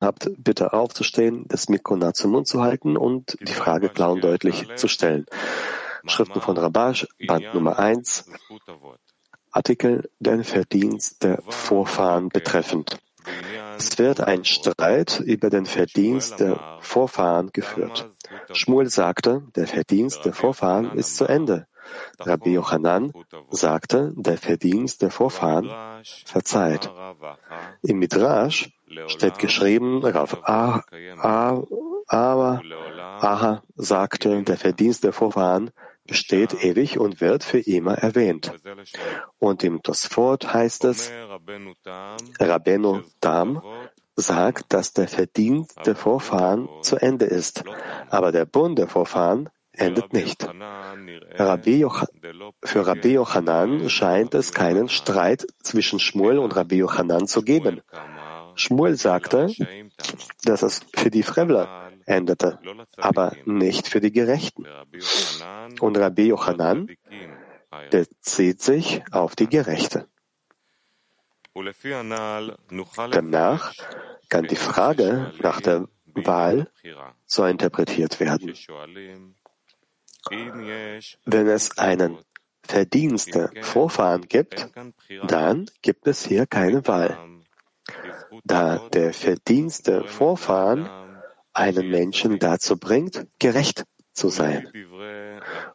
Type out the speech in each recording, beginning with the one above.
habt, bitte aufzustehen, das Mikro nah zum Mund zu halten und die Frage klar und deutlich zu stellen. Schriften von Rabash, Band Nummer 1, Artikel Den Verdienst der Vorfahren betreffend. Es wird ein Streit über den Verdienst der Vorfahren geführt. Schmuel sagte, der Verdienst der Vorfahren ist zu Ende. Rabbi Yochanan sagte, der Verdienst der Vorfahren verzeiht. Im Midrash steht geschrieben, Rav Aha sagte, der Verdienst der Vorfahren besteht ewig und wird für immer erwähnt. Und im Tosfot heißt es, Rabbeinu Tam sagt, dass der Verdienst der Vorfahren zu Ende ist, aber der Bund der Vorfahren endet nicht. Rabbi für Rabbi Yochanan scheint es keinen Streit zwischen Shmuel und Rabbi Yochanan zu geben. Shmuel sagte, dass es für die Frevler endete, aber nicht für die Gerechten. Und Rabbi Yochanan bezieht sich auf die Gerechte. Danach kann die Frage nach der Wahl so interpretiert werden. Wenn es einen Verdienst der Vorfahren gibt, dann gibt es hier keine Wahl. Da der Verdienst der Vorfahren einen Menschen dazu bringt, gerecht zu sein.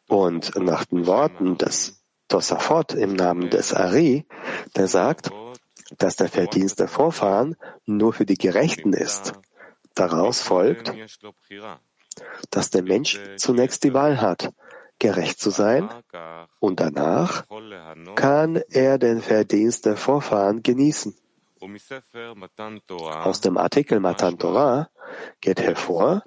Und nach den Worten des Tosafot im Namen des Ari, der sagt, dass der Verdienst der Vorfahren nur für die Gerechten ist. Daraus folgt, dass der Mensch zunächst die Wahl hat, gerecht zu sein, und danach kann er den Verdienst der Vorfahren genießen. Aus dem Artikel Matan Torah geht hervor,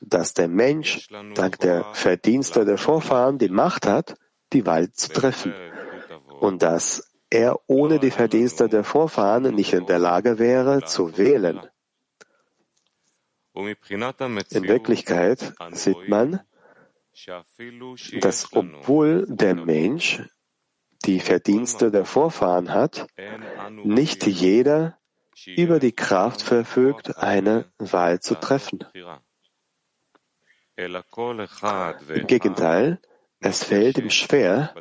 dass der Mensch dank der Verdienste der Vorfahren die Macht hat, die Wahl zu treffen und dass er ohne die Verdienste der Vorfahren nicht in der Lage wäre zu wählen. In Wirklichkeit sieht man, dass obwohl der Mensch die Verdienste der Vorfahren hat, nicht jeder über die Kraft verfügt, eine Wahl zu treffen. Im Gegenteil, es fällt ihm schwer,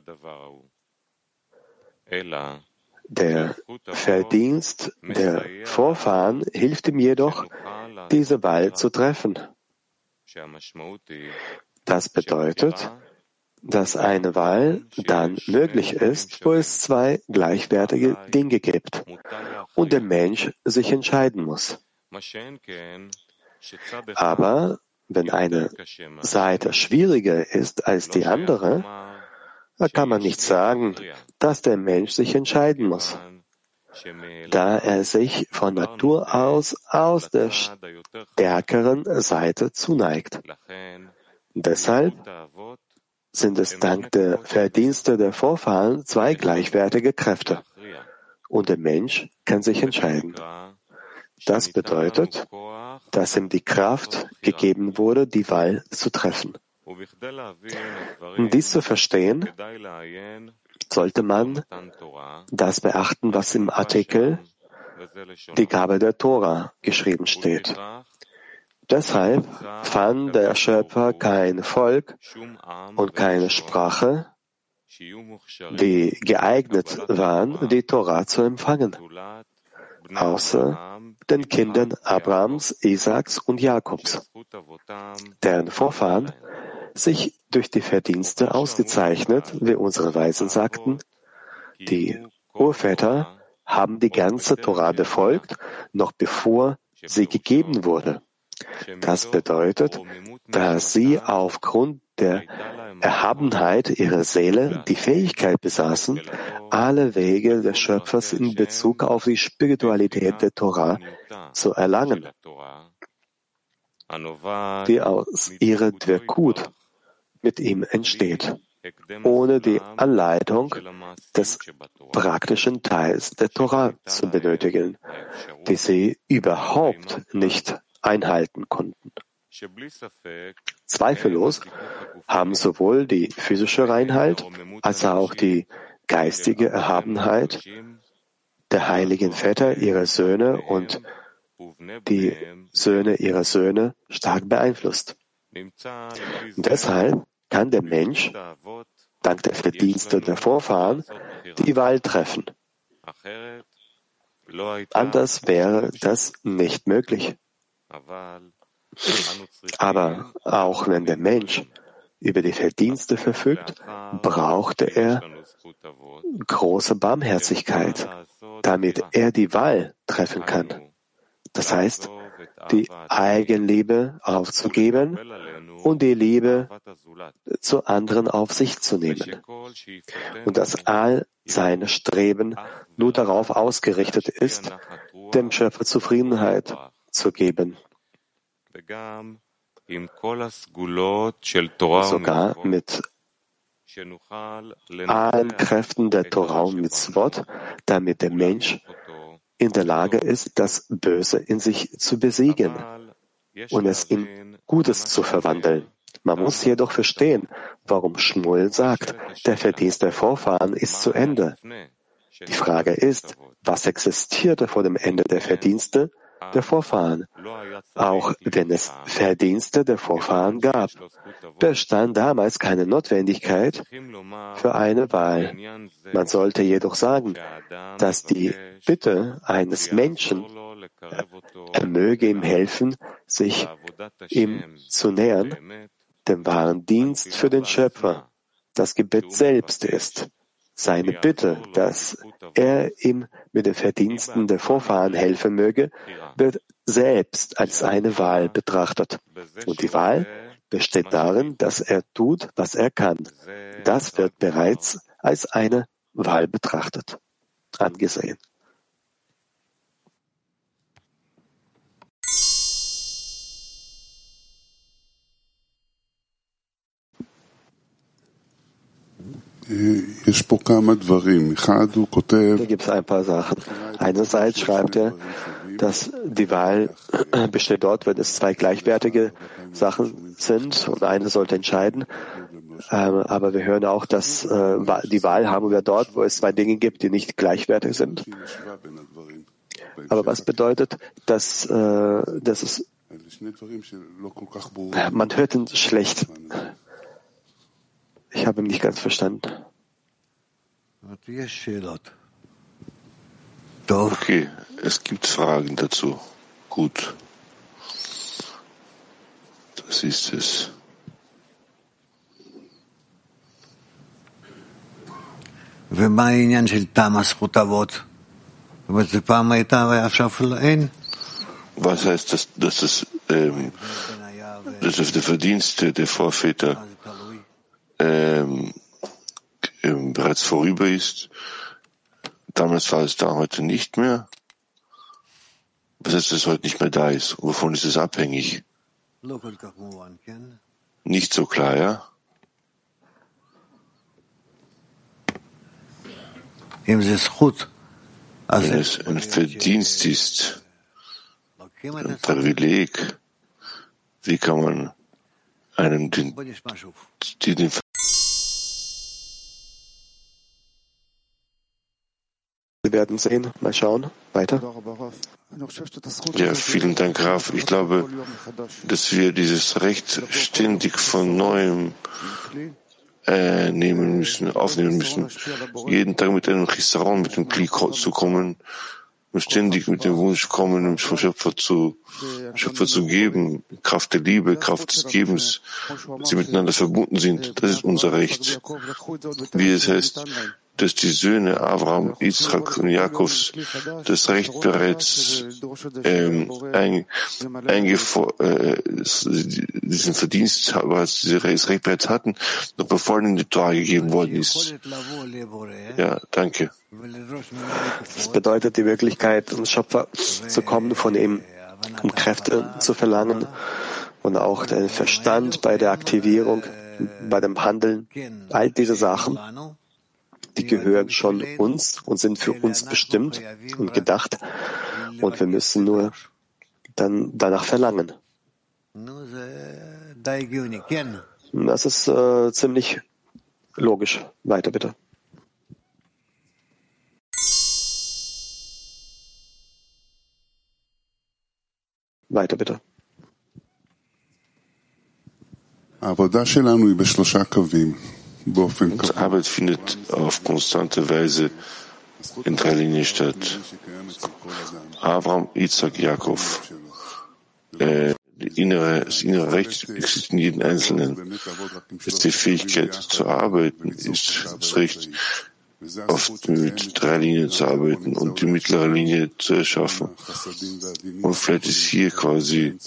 der Verdienst der Vorfahren hilft ihm jedoch, diese Wahl zu treffen. Das bedeutet, dass eine Wahl dann möglich ist, wo es zwei gleichwertige Dinge gibt und der Mensch sich entscheiden muss. Aber wenn eine Seite schwieriger ist als die andere, kann man nicht sagen, dass der Mensch sich entscheiden muss, da er sich von Natur aus aus der stärkeren Seite zuneigt. Deshalb sind es dank der Verdienste der Vorfahren zwei gleichwertige Kräfte. Und der Mensch kann sich entscheiden. Das bedeutet, dass ihm die Kraft gegeben wurde, die Wahl zu treffen. Um dies zu verstehen, sollte man das beachten, was im Artikel die Gabe der Tora geschrieben steht. Deshalb fand der Schöpfer kein Volk und keine Sprache, die geeignet waren, die Tora zu empfangen, außer den Kindern Abrahams, Isaaks und Jakobs, deren Vorfahren sich durch die Verdienste ausgezeichnet, wie unsere Weisen sagten, die Urväter haben die ganze Tora befolgt, noch bevor sie gegeben wurde. Das bedeutet, dass sie aufgrund der Erhabenheit ihrer Seele die Fähigkeit besaßen, alle Wege des Schöpfers in Bezug auf die Spiritualität der Torah zu erlangen, die aus ihrer Dwerkut mit ihm entsteht, ohne die Anleitung des praktischen Teils der Torah zu benötigen, die sie überhaupt nicht einhalten konnten. Zweifellos haben sowohl die physische Reinheit als auch die geistige Erhabenheit der heiligen Väter, ihrer Söhne und die Söhne ihrer Söhne stark beeinflusst. Deshalb kann der Mensch dank der Verdienste der Vorfahren die Wahl treffen. Anders wäre das nicht möglich. Aber auch wenn der Mensch über die Verdienste verfügt, brauchte er große Barmherzigkeit, damit er die Wahl treffen kann. Das heißt, die Eigenliebe aufzugeben und die Liebe zu anderen auf sich zu nehmen. Und dass all seine Streben nur darauf ausgerichtet ist, dem Schöpfer Zufriedenheit zu geben. Sogar mit allen Kräften der Torah und Mitzvot, damit der Mensch in der Lage ist, das Böse in sich zu besiegen und es in Gutes zu verwandeln. Man muss jedoch verstehen, warum Schmuel sagt, der Verdienst der Vorfahren ist zu Ende. Die Frage ist, was existierte vor dem Ende der Verdienste der Vorfahren? Auch wenn es Verdienste der Vorfahren gab, bestand damals keine Notwendigkeit für eine Wahl. Man sollte jedoch sagen, dass die Bitte eines Menschen, er möge ihm helfen, sich ihm zu nähern, dem wahren Dienst für den Schöpfer, das Gebet selbst ist. Seine Bitte, dass er ihm mit den Verdiensten der Vorfahren helfen möge, wird selbst als eine Wahl betrachtet. Und die Wahl besteht darin, dass er tut, was er kann. Das wird bereits als eine Wahl betrachtet, angesehen. Hier gibt es ein paar Sachen. Einerseits schreibt er, dass die Wahl besteht dort, wenn es zwei gleichwertige Sachen sind und eine sollte entscheiden. Ähm, aber wir hören auch, dass äh, die Wahl haben wir dort, wo es zwei Dinge gibt, die nicht gleichwertig sind. Aber was bedeutet, dass, äh, dass es, man hört ihn schlecht. Ich habe ihn nicht ganz verstanden. Okay, es gibt Fragen dazu. Gut. Das ist es. ומה העניין של תמה זכות אבות? זאת אומרת, זה פעם הייתה ועכשיו אין? Was heißt das, dass es, ähm, dass es der Verdienste der Vorväter ähm, ähm, bereits vorüber ist. Damals war es da, heute nicht mehr. Was heißt, dass es heute nicht mehr da ist? Wovon ist es abhängig? Nicht so klar, ja? Wenn es ein Verdienst ist, ein Privileg, wie kann man einem den, den werden sehen. Mal schauen. Weiter. Ja, vielen Dank, Graf. Ich glaube, dass wir dieses Recht ständig von neuem äh, nehmen müssen, aufnehmen müssen. Jeden Tag mit einem Chisaron, mit dem Kli zu kommen und ständig mit dem Wunsch kommen, vom Schöpfer zu, Schöpfer zu geben, Kraft der Liebe, Kraft des Gebens, sie miteinander verbunden sind. Das ist unser Recht. Wie es heißt, dass die Söhne Abraham, Isaac und Jakobs das Recht bereits ähm, ein, äh, diesen Verdienst, sie das Recht bereits hatten, noch bevor ihnen die Torah gegeben worden ist. Ja, danke. Das bedeutet die Möglichkeit, zum Schöpfer zu kommen, von ihm um Kräfte zu verlangen und auch den Verstand bei der Aktivierung, bei dem Handeln, all diese Sachen die gehören schon uns und sind für uns bestimmt und gedacht. Und wir müssen nur dann danach verlangen. Das ist äh, ziemlich logisch. Weiter bitte. Weiter bitte. Unsere Arbeit findet auf konstante Weise in drei Linien statt. Abraham, Isaac, Jakob. Äh, innere, das innere Recht existiert in jedem Einzelnen. Ist die Fähigkeit zu arbeiten, ist das Recht, oft mit drei Linien zu arbeiten und die mittlere Linie zu erschaffen. Und vielleicht ist hier quasi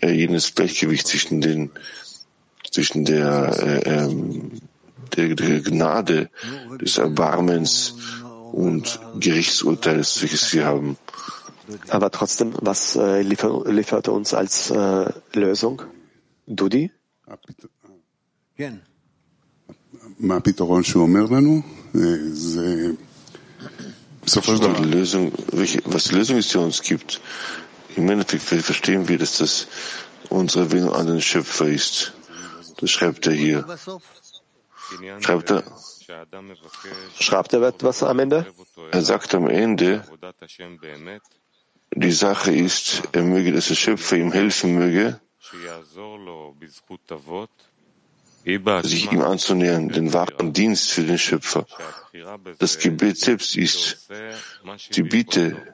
äh, jenes Gleichgewicht zwischen den zwischen der, äh, ähm, der, der Gnade des Erbarmens und Gerichtsurteils, welches wir haben. Aber trotzdem, was äh, liefert, liefert uns als äh, Lösung? Dudi? Die Lösung, welche, was die Lösung ist, die uns gibt, im Endeffekt verstehen wir, dass das unsere Erwähnung an den Schöpfer ist. Das schreibt er hier. Schreibt er, schreibt er etwas am Ende? Er sagt am Ende, die Sache ist, er möge, dass der Schöpfer ihm helfen möge, sich ihm anzunähern, den wahren Dienst für den Schöpfer. Das Gebet selbst ist die Bitte,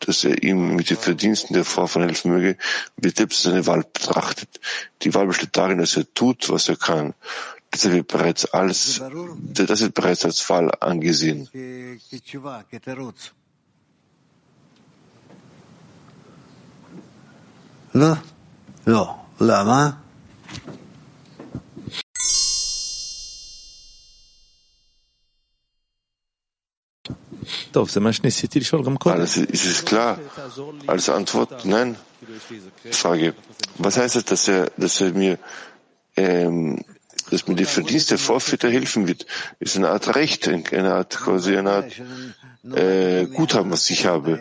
dass er ihm mit den Verdiensten der Vorfahren helfen möge, wird selbst seine Wahl betrachtet. Die Wahl besteht darin, dass er tut, was er kann. Das wird bereits als, das wird bereits als Wahl angesehen. No, no, lama. Alles ist es klar. Als Antwort, nein. Frage, was heißt es, dass er, dass er mir, ähm, dass mir die Verdienste der Vorväter helfen wird? Ist eine Art Recht, eine Art, quasi eine Art äh, Guthaben, was ich habe.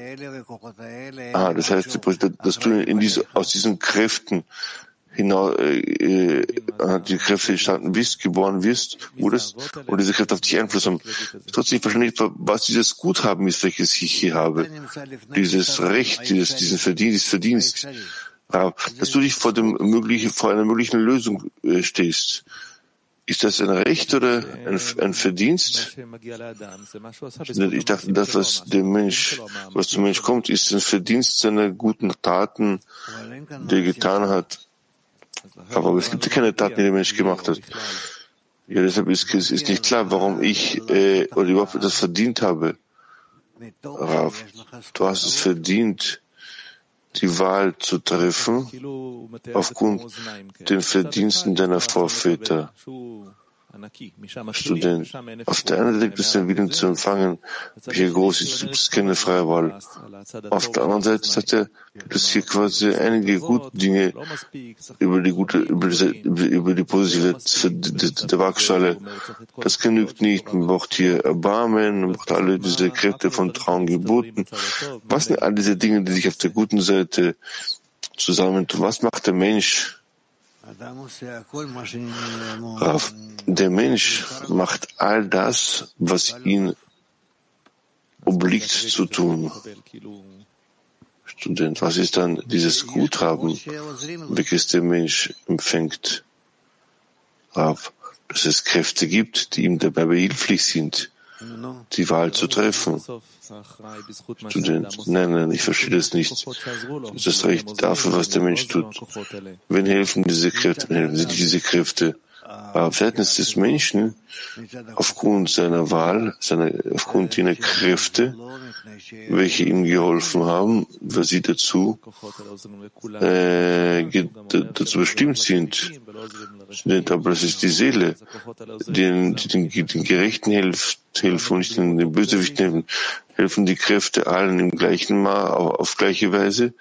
Ah, das heißt, dass du in diese, aus diesen Kräften hinaus, äh, äh, die Kräfte entstanden bist, geboren wirst, wurdest, und diese Kräfte auf dich Einfluss haben. Trotzdem verstehe ich, was dieses Guthaben ist, welches ich hier habe. Dieses Recht, dieses, diesen Verdienst, Verdienst. Dass du dich vor dem möglichen, vor einer möglichen Lösung äh, stehst. Ist das ein Recht oder ein, ein Verdienst? Ich dachte, das, was dem Mensch, was zum Mensch kommt, ist ein Verdienst seiner guten Taten, die er getan hat. Aber es gibt ja keine Taten, die der Mensch gemacht hat. Ja, deshalb ist ist nicht klar, warum ich äh, oder überhaupt das verdient habe. Rav, du hast es verdient, die Wahl zu treffen aufgrund den Verdiensten deiner Vorväter. Student. Auf der einen Seite gibt es den Willen zu empfangen, wie groß ist, gibt es keine freie Wahl. Auf der anderen Seite sagt er, gibt es hier quasi einige gute Dinge über die gute, über die, über die positive der Waagschale. Das genügt nicht. Man braucht hier Erbarmen, man braucht alle diese Kräfte von Traum geboten. Was sind all diese Dinge, die sich auf der guten Seite zusammentun? Was macht der Mensch? Rav, der Mensch macht all das, was ihn obliegt zu tun. Student, was ist dann dieses Guthaben, welches der Mensch empfängt? Rav, dass es Kräfte gibt, die ihm dabei behilflich sind, die Wahl zu treffen. Student, nein, nein, ich verstehe das nicht. Das ist recht dafür, was der Mensch tut. Wenn helfen diese Kräfte, wenn helfen sie diese Kräfte. Aber Verhältnis des Menschen aufgrund seiner Wahl, seiner, aufgrund jener Kräfte, welche ihm geholfen haben, weil sie dazu, äh, dazu bestimmt sind. Aber das ist die Seele, die den, den, den Gerechten hilft, helfen und nicht den, den Bösewichten helfen. Helfen die Kräfte allen im gleichen Maß, auf gleiche Weise,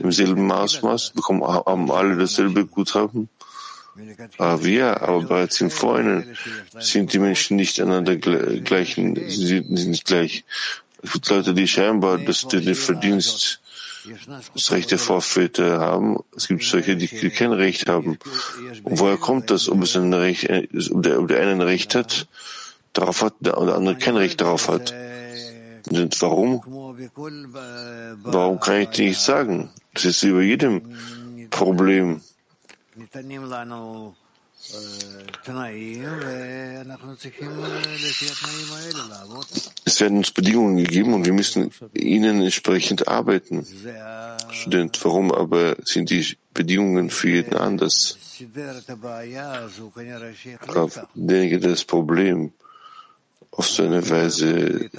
im selben Maßmaß, bekommen, haben alle dasselbe Guthaben. Aber wir, aber bereits im Vorhinein sind die Menschen nicht einander gleich, sie sind nicht gleich. Es gibt Leute, die scheinbar das, den Verdienst, das Recht der Vorväter haben. Es gibt solche, die kein Recht haben. Und woher kommt das? Ob es ein Recht, ob der, ob der eine ein Recht hat, darauf hat, der andere kein Recht darauf hat. Und warum? Warum kann ich dir nicht sagen? Das ist über jedem Problem. Es werden uns Bedingungen gegeben und wir müssen ihnen entsprechend arbeiten. Student, warum aber sind die Bedingungen für jeden anders? Derjenige, der das Problem auf so eine Weise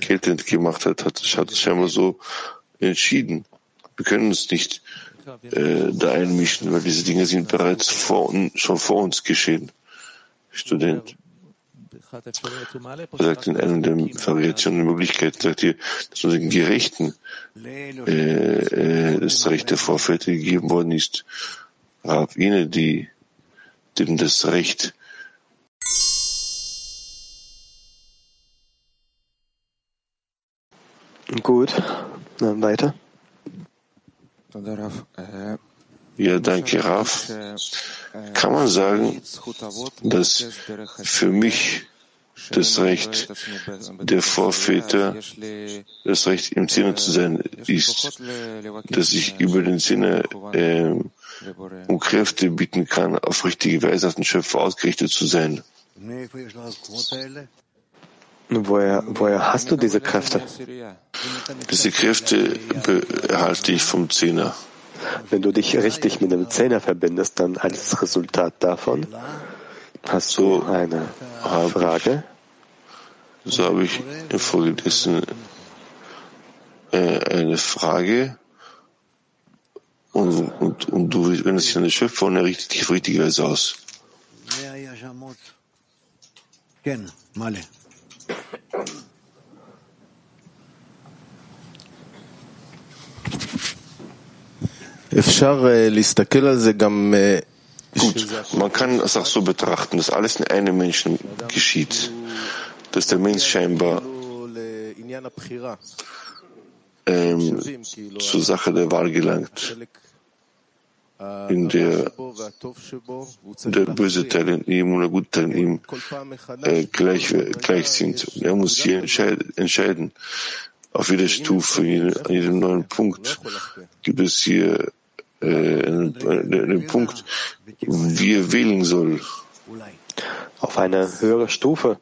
geltend gemacht hat, hat, hat es scheinbar so entschieden. Wir können uns nicht äh, da einmischen, weil diese Dinge sind bereits vor, schon vor uns geschehen. Student sagt in einer der Variationen der Möglichkeiten, sagt ihr, dass unseren Gerechten äh, äh, das Recht der Vorväter gegeben worden ist. Rab, jene, die, denen das Recht Gut, dann weiter. Ja, danke, Raf. Kann man sagen, dass für mich das Recht der Vorväter, das Recht im Sinne zu sein, ist, dass ich über den Sinne äh, um Kräfte bieten kann, auf richtige Weise auf den Schöpfer ausgerichtet zu sein. Woher, woher hast du diese Kräfte? Diese Kräfte erhalte ich vom Zehner. Wenn du dich richtig mit dem Zehner verbindest, dann als Resultat davon hast du eine Frage. So habe ich infolgedessen äh, eine Frage und, und, und du wendest dich an den Schöpfer und er richtet dich auf richtige Weise aus. Gut, man kann es auch so betrachten, dass alles in einem Menschen geschieht, dass der Mensch scheinbar ähm, zur Sache der Wahl gelangt, in der der böse Teil in ihm und der gute Teil in ihm äh, gleich, gleich sind. Und er muss hier entscheiden. Auf jeder Stufe, an jedem neuen Punkt gibt es hier äh, einen, einen Punkt, wie er wählen soll auf eine höhere Stufe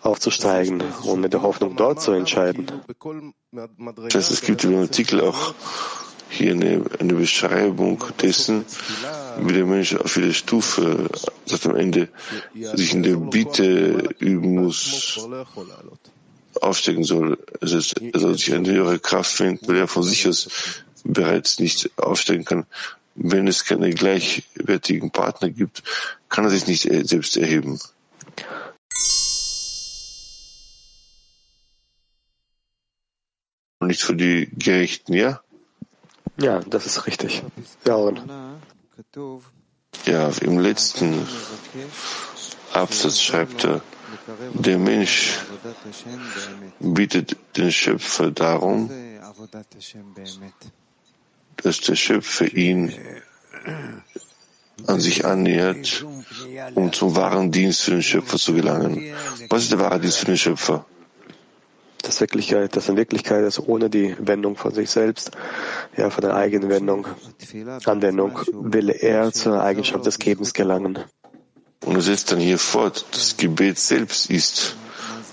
aufzusteigen und mit der Hoffnung dort zu entscheiden. Das heißt, es gibt im Artikel auch hier eine, eine Beschreibung dessen, wie der Mensch auf jeder Stufe, sagt am Ende, sich in der Bitte üben muss, aufsteigen soll. Also er soll sich eine höhere Kraft finden, weil er von sich aus bereits nicht aufsteigen kann. Wenn es keine gleichwertigen Partner gibt, kann er sich nicht selbst erheben. Und nicht für die Gerechten, ja? Ja, das ist richtig. Ja, und? Ja, im letzten Absatz schreibt er, der Mensch bittet den Schöpfer darum, dass der Schöpfer ihn an sich annähert, um zum wahren Dienst für den Schöpfer zu gelangen. Was ist der wahre Dienst für den Schöpfer? Das Wirklichkeit, das in Wirklichkeit ist ohne die Wendung von sich selbst, ja, von der eigenen Wendung, Anwendung, will er zur Eigenschaft des Gebens gelangen. Und er setzt dann hier fort, das Gebet selbst ist,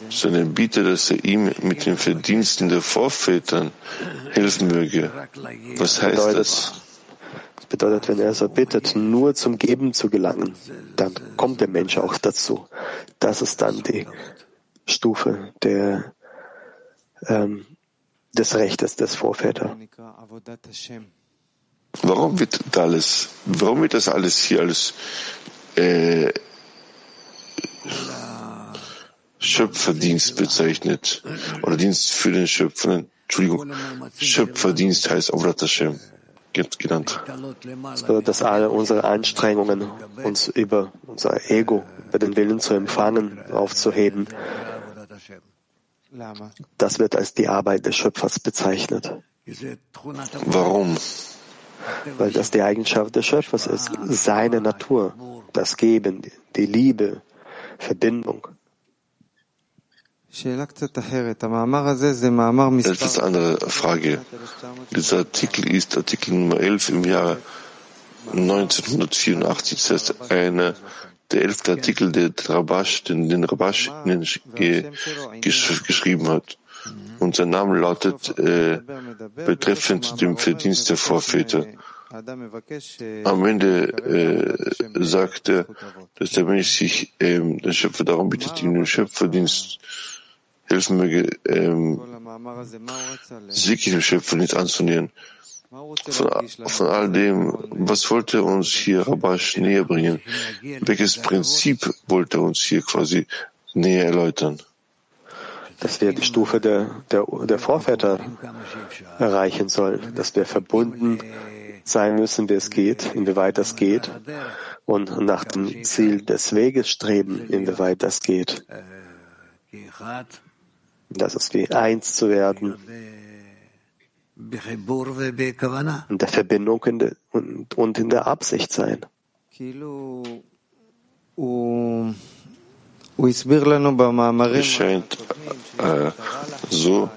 sondern bitte, dass er ihm mit den Verdiensten der Vorvätern helfen möge. Was heißt bedeutet, das? Das bedeutet, wenn er so bittet, nur zum Geben zu gelangen, dann kommt der Mensch auch dazu. Das ist dann die Stufe der, ähm, des Rechtes des Vorväter. Warum wird das alles, warum wird das alles hier alles äh, Schöpferdienst bezeichnet oder Dienst für den Schöpfer. Entschuldigung, Schöpferdienst heißt Avrat Hashem genannt. Dass alle unsere Anstrengungen, uns über unser Ego, über den Willen zu empfangen, aufzuheben, das wird als die Arbeit des Schöpfers bezeichnet. Warum? Weil das die Eigenschaft des Schöpfers ist, seine Natur, das Geben, die Liebe, Verbindung. Etwas andere Frage. Dieser Artikel ist Artikel Nummer 11 im Jahre 1984. Das heißt, einer der elfte Artikel, der Rabash, den, den Rabash geschrieben hat. Und sein Name lautet äh, betreffend dem Verdienst der Vorväter. Am Ende äh, sagt er, dass der Mensch sich ähm, den Schöpfer darum bittet, ihm den Schöpferdienst helfen möge, ähm, sich dem Schöpferdienst anzunähern. Von, von all dem, was wollte uns hier Rabash näher bringen? Welches Prinzip wollte uns hier quasi näher erläutern? Dass wir die Stufe der, der, der Vorväter erreichen sollen, dass wir verbunden sein müssen, wie es geht, inwieweit das geht, und nach dem Ziel des Weges streben, inwieweit das geht. Das ist wie eins zu werden in der Verbindung in de, und, und in der Absicht sein. Es scheint äh, so,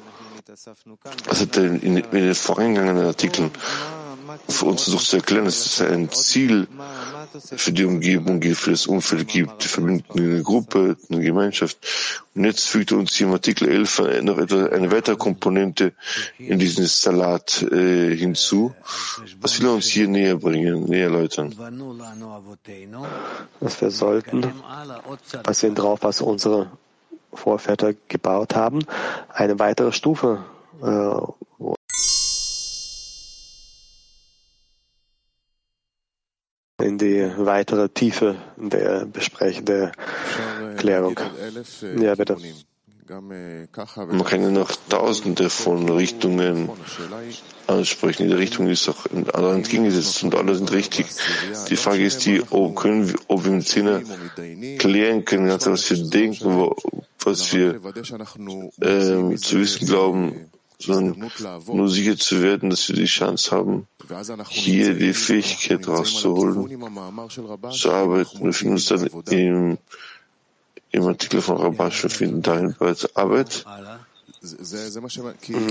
als hätte in, in den vorangegangenen Artikeln für uns versucht zu erklären, dass es ein Ziel für die Umgebung gibt, für das Umfeld gibt, die verbindende Gruppe, eine Gemeinschaft. Und jetzt fügt uns hier im Artikel 11 noch etwas, eine weitere Komponente in diesen Salat äh, hinzu. Was will er uns hier näher bringen, näher erläutern? Was wir sollten, basieren darauf, was unsere Vorväter gebaut haben, eine weitere Stufe äh, in die weitere Tiefe der Besprechung, der Klärung. Ja, bitte. Man kann ja noch tausende von Richtungen ansprechen. Der Richtung ist auch in anderen entgegengesetzt und alle sind richtig. Die Frage ist die, ob, können wir, ob wir mit Sinne klären können, was wir denken, was wir äh, zu wissen glauben, sondern nur sicher zu werden, dass wir die Chance haben, hier die Fähigkeit rauszuholen, zu arbeiten. Wir finden uns dann im, im Artikel von Rabash, wir finden dahin bereits Arbeit.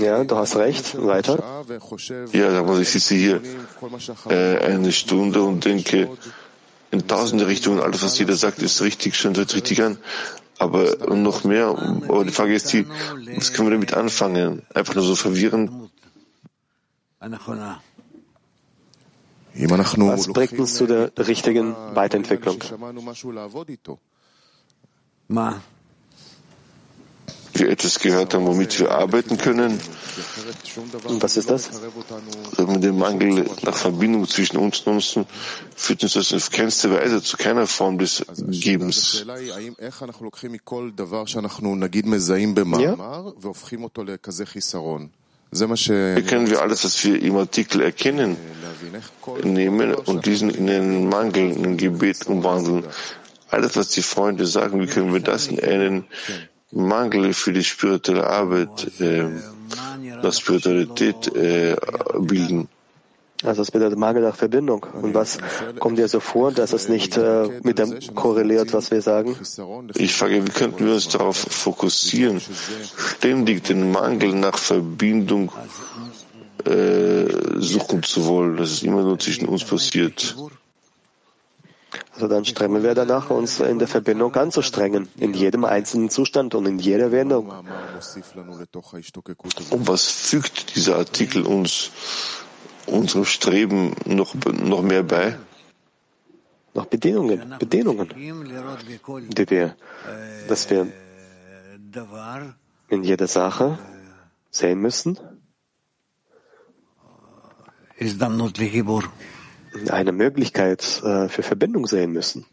Ja, du hast recht. Weiter. Ja, sag mal, ich sitze hier äh, eine Stunde und denke in tausende Richtungen, alles, was jeder sagt, ist richtig, schön, hört richtig an. Aber noch mehr, aber die Frage ist die, was können wir damit anfangen? Einfach nur so verwirren? Was bringt uns zu der richtigen Weiterentwicklung? Wir etwas gehört haben, womit wir arbeiten können. Und was ist das? Mit dem Mangel nach Verbindung zwischen uns und uns führt uns das auf keinste Weise zu keiner Form des Gebens. Ja? Wie können wir alles, was wir im Artikel erkennen, nehmen und diesen in einen Mangel, in ein Gebet umwandeln? Alles, was die Freunde sagen, wie können wir das in einen Mangel für die spirituelle Arbeit, äh, nach Spiritualität äh, bilden. Also es bedeutet Mangel nach Verbindung. Und was kommt dir so vor, dass es nicht äh, mit dem korreliert, was wir sagen? Ich frage, wie könnten wir uns darauf fokussieren, ständig den Mangel nach Verbindung äh, suchen zu wollen, dass es immer nur zwischen uns passiert? Also dann streben wir danach, uns in der Verbindung anzustrengen, in jedem einzelnen Zustand und in jeder Wendung. Und was fügt dieser Artikel uns, unserem Streben noch, noch mehr bei? Noch Bedingungen, Bedingungen, die wir, dass wir in jeder Sache sehen müssen eine Möglichkeit äh, für Verbindung sehen müssen.